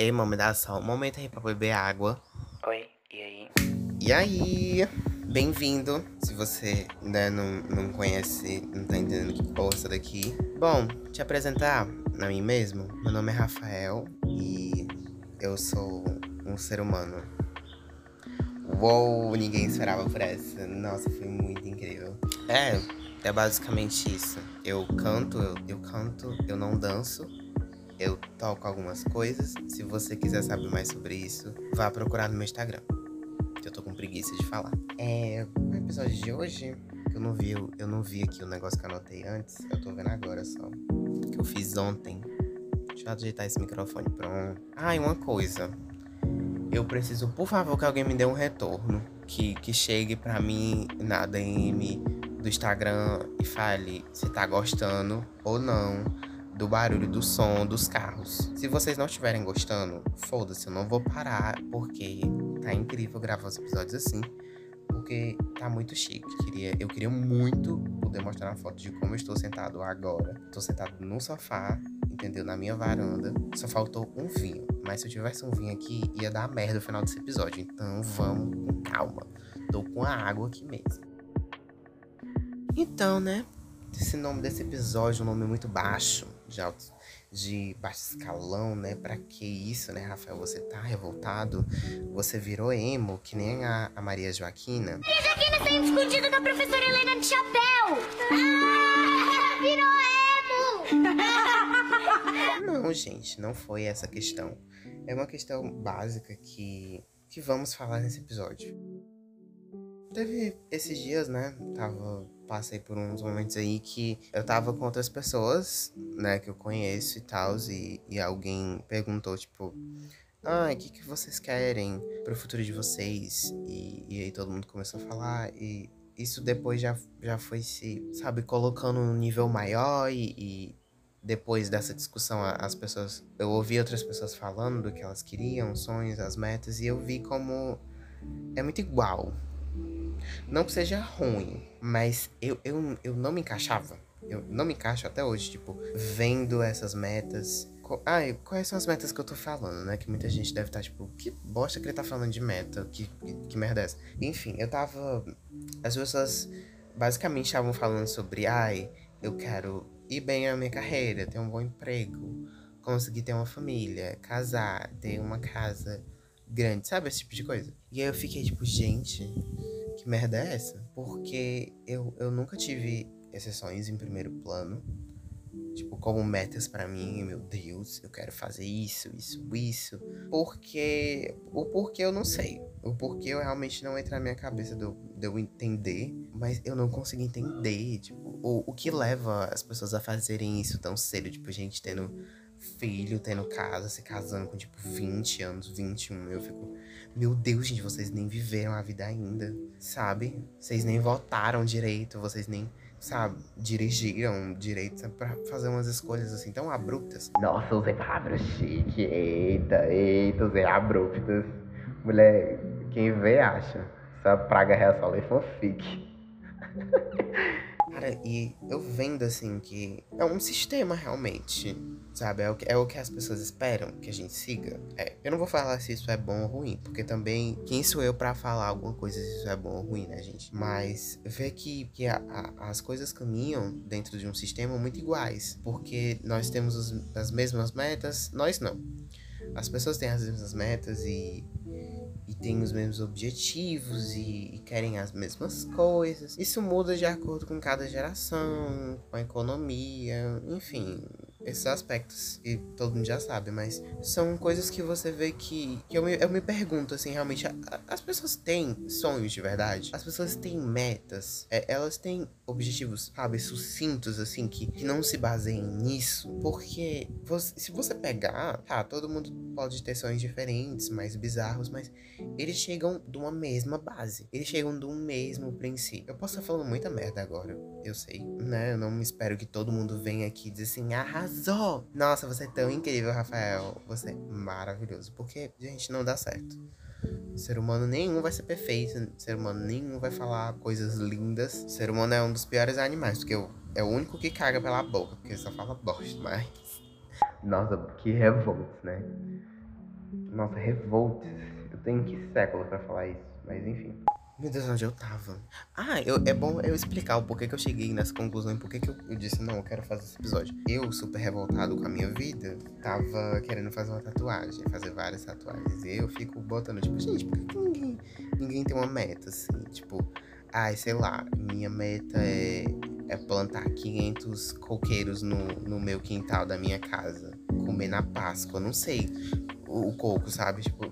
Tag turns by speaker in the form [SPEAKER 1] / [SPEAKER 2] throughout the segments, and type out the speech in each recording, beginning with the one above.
[SPEAKER 1] Ei, mãe, me dá só um momento aí pra beber água.
[SPEAKER 2] Oi, e aí?
[SPEAKER 1] E aí? Bem-vindo. Se você ainda não, não conhece, não tá entendendo que porra essa daqui. Bom, te apresentar a mim mesmo. Meu nome é Rafael e eu sou um ser humano. Uou, ninguém esperava por essa. Nossa, foi muito incrível. É, é basicamente isso. Eu canto, eu, eu canto, eu não danço eu toco algumas coisas. Se você quiser saber mais sobre isso, vá procurar no meu Instagram. Que eu tô com preguiça de falar. É. O episódio de hoje, eu não vi, eu não vi aqui o negócio que eu anotei antes. Eu tô vendo agora só. Que eu fiz ontem. Deixa eu ajeitar esse microfone pronto. Ah, e uma coisa. Eu preciso, por favor, que alguém me dê um retorno. Que, que chegue pra mim na DM do Instagram e fale se tá gostando ou não do barulho do som dos carros. Se vocês não estiverem gostando, foda-se, eu não vou parar, porque tá incrível gravar os episódios assim. Porque tá muito chique. Queria, eu queria muito poder mostrar uma foto de como eu estou sentado agora. Estou sentado no sofá, entendeu? Na minha varanda. Só faltou um vinho. Mas se eu tivesse um vinho aqui, ia dar merda no final desse episódio. Então vamos com calma. Tô com a água aqui mesmo. Então, né? Esse nome desse episódio é um nome muito baixo de, alto, de baixo escalão, né? Pra que isso, né, Rafael? Você tá revoltado? Você virou emo, que nem a, a Maria Joaquina?
[SPEAKER 3] Maria Joaquina saiu escondida da professora Helena de chapéu! Ah, virou
[SPEAKER 1] emo! Não, gente, não foi essa questão. É uma questão básica que, que vamos falar nesse episódio. Teve esses dias, né? Tava passei por uns momentos aí que eu tava com outras pessoas, né, que eu conheço e tal, e, e alguém perguntou, tipo, ah, o que, que vocês querem pro futuro de vocês? E, e aí todo mundo começou a falar, e isso depois já, já foi se, sabe, colocando num nível maior e, e depois dessa discussão as pessoas eu ouvi outras pessoas falando do que elas queriam, os sonhos, as metas e eu vi como é muito igual, não que seja ruim, mas eu, eu, eu não me encaixava. Eu não me encaixo até hoje, tipo, vendo essas metas. Ah, quais são as metas que eu tô falando, né? Que muita gente deve estar, tá, tipo, que bosta que ele tá falando de meta, que, que, que merda é essa? Enfim, eu tava. As pessoas basicamente estavam falando sobre, ai, eu quero ir bem na minha carreira, ter um bom emprego, conseguir ter uma família, casar, ter uma casa grande, sabe? Esse tipo de coisa. E aí eu fiquei, tipo, gente que merda é essa? Porque eu, eu nunca tive exceções em primeiro plano. Tipo, como metas para mim, meu Deus, eu quero fazer isso, isso, isso. Porque. O porquê eu não sei. O porquê eu realmente não entra na minha cabeça de eu, de eu entender. Mas eu não consigo entender, tipo, o, o que leva as pessoas a fazerem isso tão cedo. Tipo, gente tendo filho, tendo casa, se casando com tipo 20 anos, 21. Eu fico, meu Deus, gente, vocês nem viveram a vida ainda, sabe? Vocês nem votaram direito, vocês nem, sabe, dirigiram direito sabe? pra fazer umas escolhas assim tão abruptas.
[SPEAKER 2] Nossa, usei palavras chique. Eita, eita, usei abruptas. Mulher, quem vê acha. Essa praga real só lê fanfic.
[SPEAKER 1] Cara, e eu vendo assim que é um sistema realmente, sabe? É o, que, é o que as pessoas esperam que a gente siga. É, eu não vou falar se isso é bom ou ruim, porque também quem sou eu para falar alguma coisa se isso é bom ou ruim, né, gente? Mas ver que, que a, a, as coisas caminham dentro de um sistema muito iguais, porque nós temos os, as mesmas metas, nós não. As pessoas têm as mesmas metas e e têm os mesmos objetivos e, e, querem as mesmas coisas. Isso muda de acordo com cada geração, com a economia, enfim, esses aspectos que todo mundo já sabe, mas são coisas que você vê que, que eu, me, eu me pergunto, assim, realmente, a, as pessoas têm sonhos de verdade? As pessoas têm metas? É, elas têm objetivos, sabe, sucintos, assim, que, que não se baseiem nisso? Porque você, se você pegar, tá, todo mundo pode ter sonhos diferentes, mais bizarros, mas eles chegam de uma mesma base. Eles chegam do mesmo princípio. Eu posso estar falando muita merda agora, eu sei, né? Eu não espero que todo mundo venha aqui e dizer assim, arrasou arrasou! Nossa, você é tão incrível, Rafael. Você é maravilhoso. Porque, gente, não dá certo. Ser humano nenhum vai ser perfeito. Ser humano nenhum vai falar coisas lindas. Ser humano é um dos piores animais, porque é o único que caga pela boca, porque só fala bosta, mas.
[SPEAKER 2] Nossa, que revolto, né? Nossa, revoltes. Eu tenho que século pra falar isso, mas enfim.
[SPEAKER 1] Meu Deus, onde eu tava? Ah, eu, é bom eu explicar o porquê que eu cheguei nessa conclusão e porquê que eu, eu disse, não, eu quero fazer esse episódio. Eu, super revoltado com a minha vida, tava querendo fazer uma tatuagem, fazer várias tatuagens. E eu fico botando, tipo, gente, por que, que ninguém, ninguém tem uma meta, assim? Tipo, ai, sei lá, minha meta é, é plantar 500 coqueiros no, no meu quintal da minha casa. Comer na Páscoa, não sei. O, o coco, sabe? Tipo,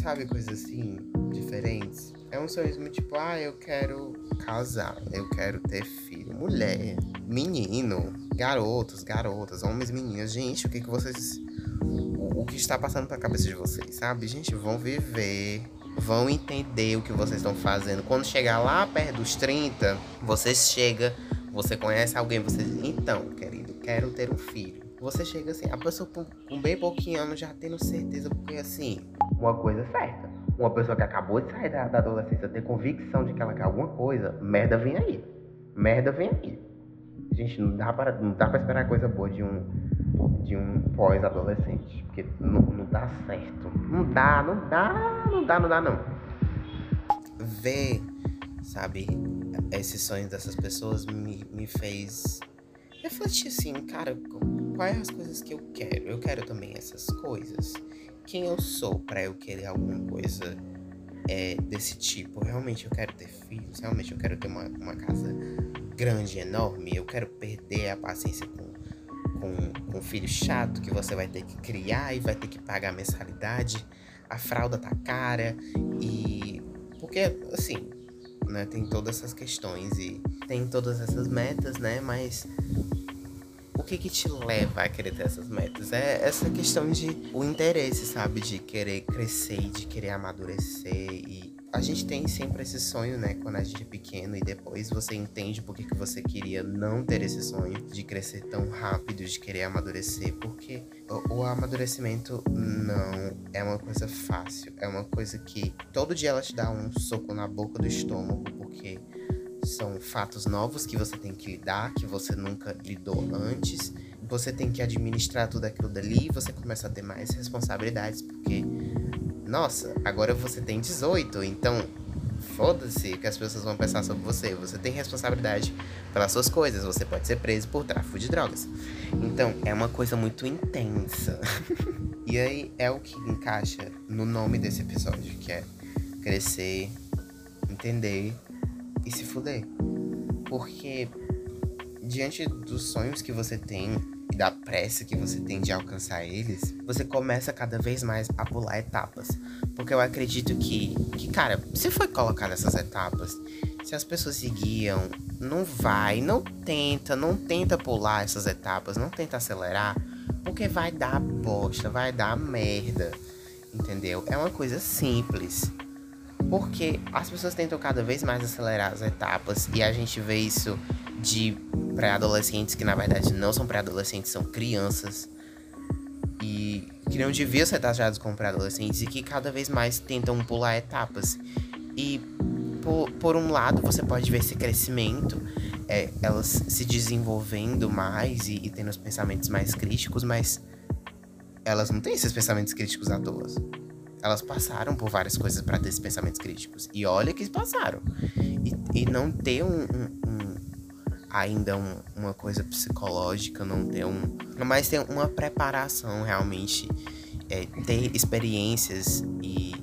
[SPEAKER 1] sabe, coisas assim, diferentes. É um sonho tipo, ah, eu quero casar, eu quero ter filho, mulher, menino, garotos, garotas, homens, meninas. Gente, o que que vocês. O, o que está passando pela cabeça de vocês, sabe? Gente, vão viver, vão entender o que vocês estão fazendo. Quando chegar lá perto dos 30, você chega, você conhece alguém, você diz, então, querido, quero ter um filho. Você chega assim, a pessoa com, com bem pouquinho anos já tendo certeza, porque assim,
[SPEAKER 2] Uma coisa é certa. Uma pessoa que acabou de sair da, da adolescência ter convicção de que ela quer alguma coisa, merda vem aí. Merda vem aí. Gente, não dá para, não dá pra esperar coisa boa de um, de um pós-adolescente. Porque não, não dá certo. Não dá, não dá, não dá, não dá não.
[SPEAKER 1] ver, sabe, esses sonhos dessas pessoas me, me fez refletir assim, cara, quais as coisas que eu quero? Eu quero também essas coisas. Quem eu sou pra eu querer alguma coisa é, desse tipo? Realmente eu quero ter filhos? Realmente eu quero ter uma, uma casa grande, enorme? Eu quero perder a paciência com, com, com um filho chato que você vai ter que criar e vai ter que pagar mensalidade? A fralda tá cara e. Porque, assim, né, tem todas essas questões e tem todas essas metas, né? Mas o que que te leva a querer ter essas metas? É essa questão de o interesse, sabe? De querer crescer, de querer amadurecer e a gente tem sempre esse sonho, né, quando a gente é pequeno e depois você entende por que que você queria não ter esse sonho de crescer tão rápido, de querer amadurecer, porque o, o amadurecimento não é uma coisa fácil, é uma coisa que todo dia ela te dá um soco na boca do estômago, porque são fatos novos que você tem que lidar, que você nunca lidou antes. Você tem que administrar tudo aquilo dali, você começa a ter mais responsabilidades, porque, nossa, agora você tem 18, então foda-se que as pessoas vão pensar sobre você. Você tem responsabilidade pelas suas coisas, você pode ser preso por tráfico de drogas. Então, é uma coisa muito intensa. e aí é o que encaixa no nome desse episódio, que é crescer, entender e se fuder. Porque diante dos sonhos que você tem e da pressa que você tem de alcançar eles, você começa cada vez mais a pular etapas. Porque eu acredito que, que cara, se foi colocado essas etapas, se as pessoas seguiam, não vai, não tenta, não tenta pular essas etapas, não tenta acelerar, porque vai dar bosta, vai dar merda. Entendeu? É uma coisa simples. Porque as pessoas tentam cada vez mais acelerar as etapas e a gente vê isso de pré-adolescentes que na verdade não são pré-adolescentes, são crianças e que não deviam ser taxados como pré-adolescentes e que cada vez mais tentam pular etapas. E por, por um lado você pode ver esse crescimento, é, elas se desenvolvendo mais e, e tendo os pensamentos mais críticos, mas elas não têm esses pensamentos críticos à toa elas passaram por várias coisas para ter esses pensamentos críticos. E olha que passaram. E, e não ter um, um, um ainda um, uma coisa psicológica, não ter um. Mas ter uma preparação realmente. É, ter experiências e,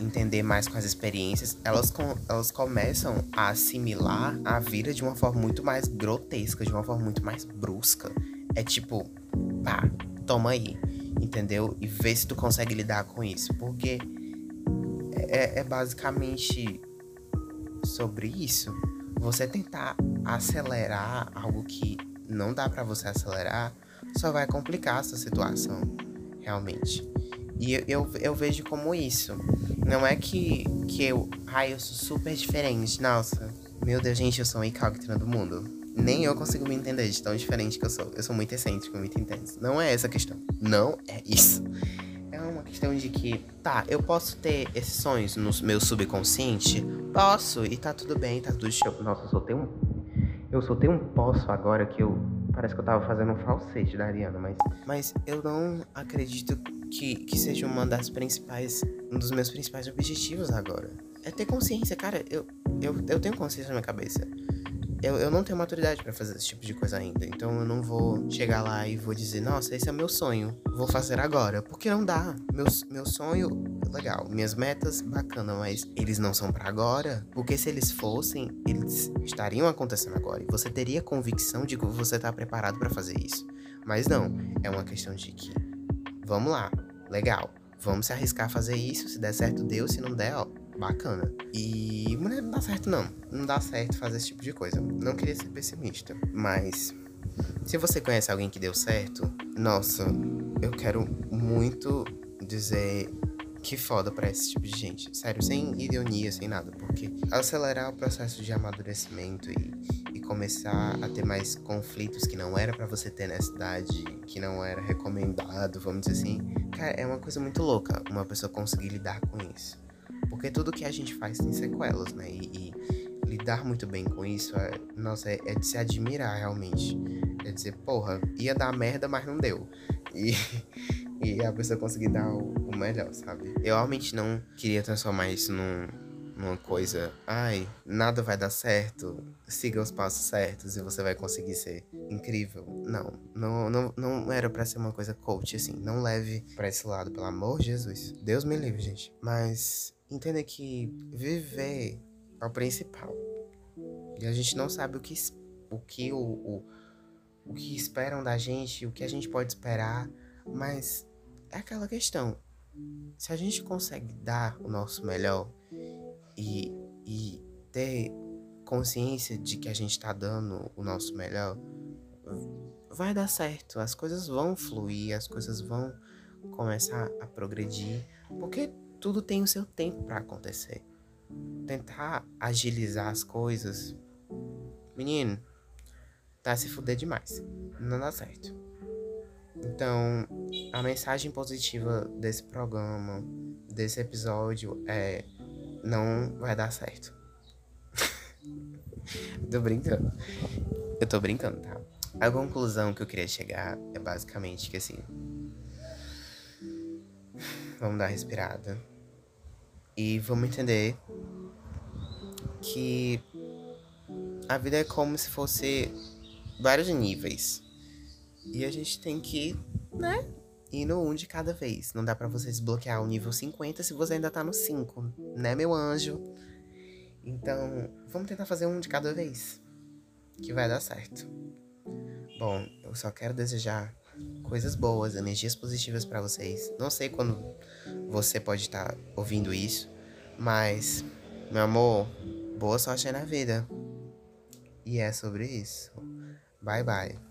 [SPEAKER 1] entender mais com as experiências, elas, com, elas começam a assimilar a vida de uma forma muito mais grotesca, de uma forma muito mais brusca. É tipo, pá, toma aí entendeu? E ver se tu consegue lidar com isso, porque é, é basicamente sobre isso. Você tentar acelerar algo que não dá para você acelerar só vai complicar essa situação, realmente. E eu, eu, eu, vejo como isso. Não é que, que eu. Ai, eu sou super diferente. Nossa, meu Deus, gente, eu sou uma incógnita do mundo nem eu consigo me entender de tão diferente que eu sou. Eu sou muito excêntrico, muito intenso. Não é essa a questão. Não é isso. É uma questão de que, tá, eu posso ter esses sonhos no meu subconsciente? Posso, e tá tudo bem, tá tudo show. Nossa, eu soltei um. Eu soltei um poço agora que eu. Parece que eu tava fazendo um falsete da Ariana, mas. Mas eu não acredito que, que seja uma das principais, um dos meus principais objetivos agora. É ter consciência, cara, eu, eu, eu tenho consciência na minha cabeça. Eu, eu não tenho maturidade para fazer esse tipo de coisa ainda. Então eu não vou chegar lá e vou dizer, nossa, esse é meu sonho. Vou fazer agora. Porque não dá. Meu, meu sonho, legal. Minhas metas, bacana, mas eles não são para agora. Porque se eles fossem, eles estariam acontecendo agora. E você teria convicção de que você tá preparado para fazer isso. Mas não. É uma questão de que, vamos lá, legal. Vamos se arriscar a fazer isso. Se der certo, deu. Se não der, ó, bacana. E mulher não dá certo não. Não dá certo fazer esse tipo de coisa. Não queria ser pessimista, mas se você conhece alguém que deu certo, nossa, eu quero muito dizer que foda pra esse tipo de gente. Sério, sem ironia, sem nada. Porque acelerar o processo de amadurecimento e, e começar a ter mais conflitos que não era para você ter nessa idade, que não era recomendado, vamos dizer assim. Cara, é uma coisa muito louca uma pessoa conseguir lidar com isso. Porque tudo que a gente faz tem sequelas, né? E, e lidar muito bem com isso é, nossa, é, é, de se admirar realmente. É dizer, porra, ia dar merda, mas não deu. E, e a pessoa conseguir dar o, o, melhor, sabe? Eu realmente não queria transformar isso num, numa coisa, ai, nada vai dar certo, siga os passos certos e você vai conseguir ser incrível. Não, não, não, não era para ser uma coisa coach, assim. Não leve para esse lado, pelo amor de Jesus. Deus me livre, gente. Mas entenda que viver é o principal. E a gente não sabe o que, o, que o, o, o que esperam da gente, o que a gente pode esperar, mas é aquela questão. Se a gente consegue dar o nosso melhor e, e ter consciência de que a gente está dando o nosso melhor, vai dar certo. As coisas vão fluir, as coisas vão começar a progredir, porque tudo tem o seu tempo para acontecer. Tentar agilizar as coisas, menino, tá se fuder demais. Não dá certo. Então, a mensagem positiva desse programa, desse episódio é: não vai dar certo. tô brincando. Eu tô brincando, tá? A conclusão que eu queria chegar é basicamente que assim. Vamos dar respirada. E vamos entender que a vida é como se fosse vários níveis. E a gente tem que, né, ir no um de cada vez. Não dá para você desbloquear o nível 50 se você ainda tá no 5, né, meu anjo? Então, vamos tentar fazer um de cada vez, que vai dar certo. Bom, eu só quero desejar coisas boas, energias positivas para vocês. Não sei quando você pode estar tá ouvindo isso, mas, meu amor, boa sorte na vida. E é sobre isso. Bye bye.